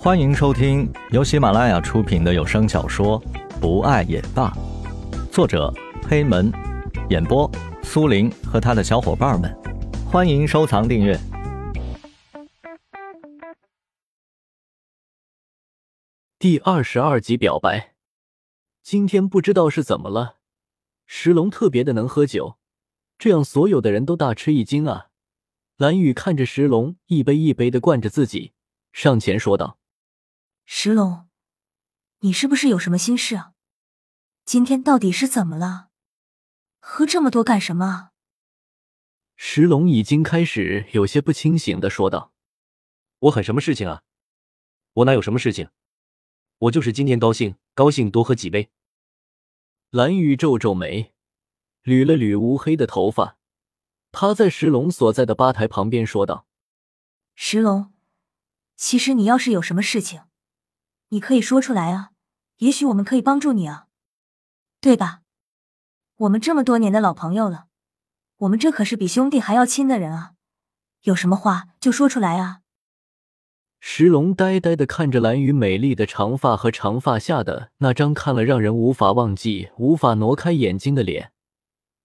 欢迎收听由喜马拉雅出品的有声小说《不爱也罢》，作者黑门，演播苏林和他的小伙伴们。欢迎收藏订阅。第二十二集表白。今天不知道是怎么了，石龙特别的能喝酒，这样所有的人都大吃一惊啊！蓝雨看着石龙一杯一杯的灌着自己，上前说道。石龙，你是不是有什么心事啊？今天到底是怎么了？喝这么多干什么？石龙已经开始有些不清醒的说道：“我很什么事情啊？我哪有什么事情？我就是今天高兴，高兴多喝几杯。”蓝雨皱皱眉，捋了捋乌黑的头发，趴在石龙所在的吧台旁边说道：“石龙，其实你要是有什么事情……”你可以说出来啊，也许我们可以帮助你啊，对吧？我们这么多年的老朋友了，我们这可是比兄弟还要亲的人啊，有什么话就说出来啊。石龙呆呆的看着蓝雨美丽的长发和长发下的那张看了让人无法忘记、无法挪开眼睛的脸，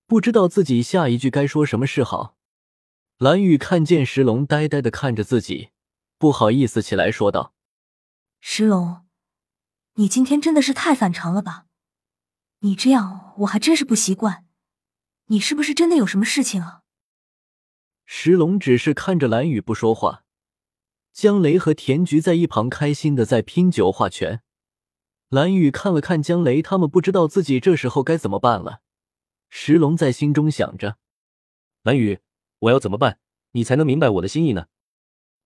不知道自己下一句该说什么是好。蓝雨看见石龙呆呆的看着自己，不好意思起来说道。石龙，你今天真的是太反常了吧？你这样我还真是不习惯。你是不是真的有什么事情啊？石龙只是看着蓝雨不说话。江雷和田菊在一旁开心的在拼酒划拳。蓝雨看了看江雷他们，不知道自己这时候该怎么办了。石龙在心中想着：蓝雨，我要怎么办，你才能明白我的心意呢？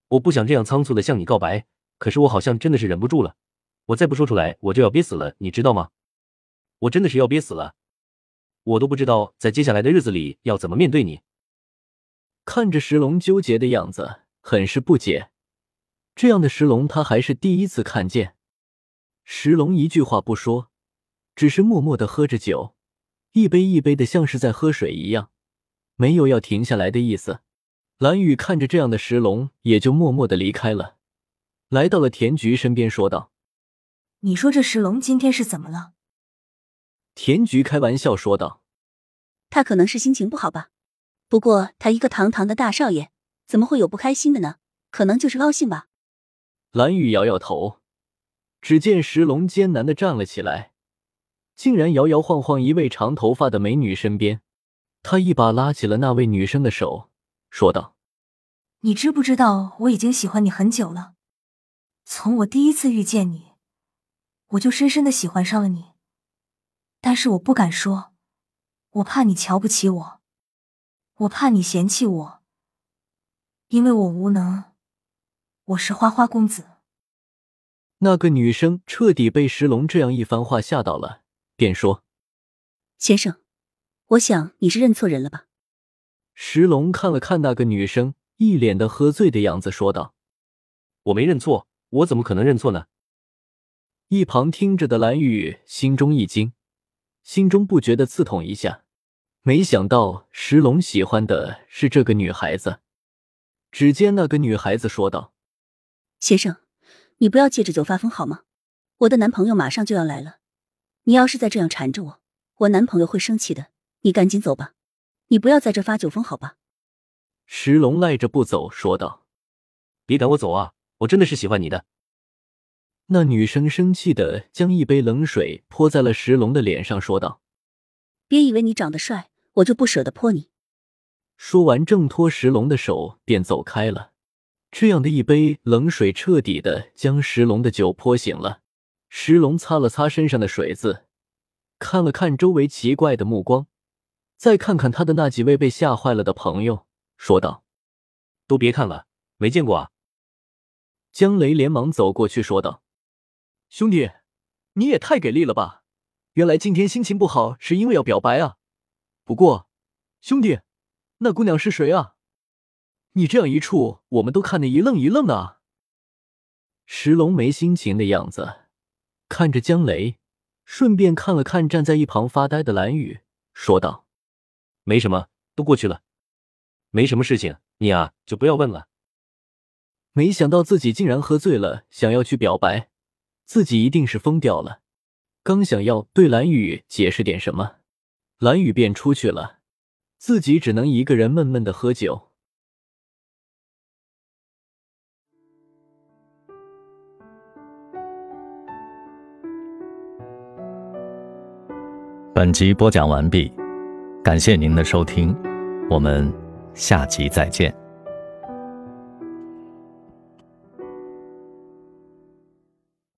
我不想这样仓促的向你告白。可是我好像真的是忍不住了，我再不说出来，我就要憋死了，你知道吗？我真的是要憋死了，我都不知道在接下来的日子里要怎么面对你。看着石龙纠结的样子，很是不解。这样的石龙他还是第一次看见。石龙一句话不说，只是默默的喝着酒，一杯一杯的，像是在喝水一样，没有要停下来的意思。蓝雨看着这样的石龙，也就默默的离开了。来到了田菊身边，说道：“你说这石龙今天是怎么了？”田菊开玩笑说道：“他可能是心情不好吧。不过他一个堂堂的大少爷，怎么会有不开心的呢？可能就是高兴吧。”蓝雨摇摇头。只见石龙艰难的站了起来，竟然摇摇晃晃一位长头发的美女身边，他一把拉起了那位女生的手，说道：“你知不知道我已经喜欢你很久了？”从我第一次遇见你，我就深深的喜欢上了你，但是我不敢说，我怕你瞧不起我，我怕你嫌弃我，因为我无能，我是花花公子。那个女生彻底被石龙这样一番话吓到了，便说：“先生，我想你是认错人了吧？”石龙看了看那个女生，一脸的喝醉的样子，说道：“我没认错。”我怎么可能认错呢？一旁听着的蓝雨心中一惊，心中不觉得刺痛一下。没想到石龙喜欢的是这个女孩子。只见那个女孩子说道：“先生，你不要借着酒发疯好吗？我的男朋友马上就要来了，你要是再这样缠着我，我男朋友会生气的。你赶紧走吧，你不要在这发酒疯好吧？”石龙赖着不走，说道：“别赶我走啊！”我真的是喜欢你的。那女生生气的将一杯冷水泼在了石龙的脸上，说道：“别以为你长得帅，我就不舍得泼你。”说完，挣脱石龙的手便走开了。这样的一杯冷水彻底的将石龙的酒泼醒了。石龙擦了擦身上的水渍，看了看周围奇怪的目光，再看看他的那几位被吓坏了的朋友，说道：“都别看了，没见过啊。”江雷连忙走过去说道：“兄弟，你也太给力了吧！原来今天心情不好是因为要表白啊。不过，兄弟，那姑娘是谁啊？你这样一处，我们都看得一愣一愣的。”石龙没心情的样子，看着江雷，顺便看了看站在一旁发呆的蓝雨，说道：“没什么，都过去了，没什么事情，你啊就不要问了。”没想到自己竟然喝醉了，想要去表白，自己一定是疯掉了。刚想要对蓝雨解释点什么，蓝雨便出去了，自己只能一个人闷闷的喝酒。本集播讲完毕，感谢您的收听，我们下集再见。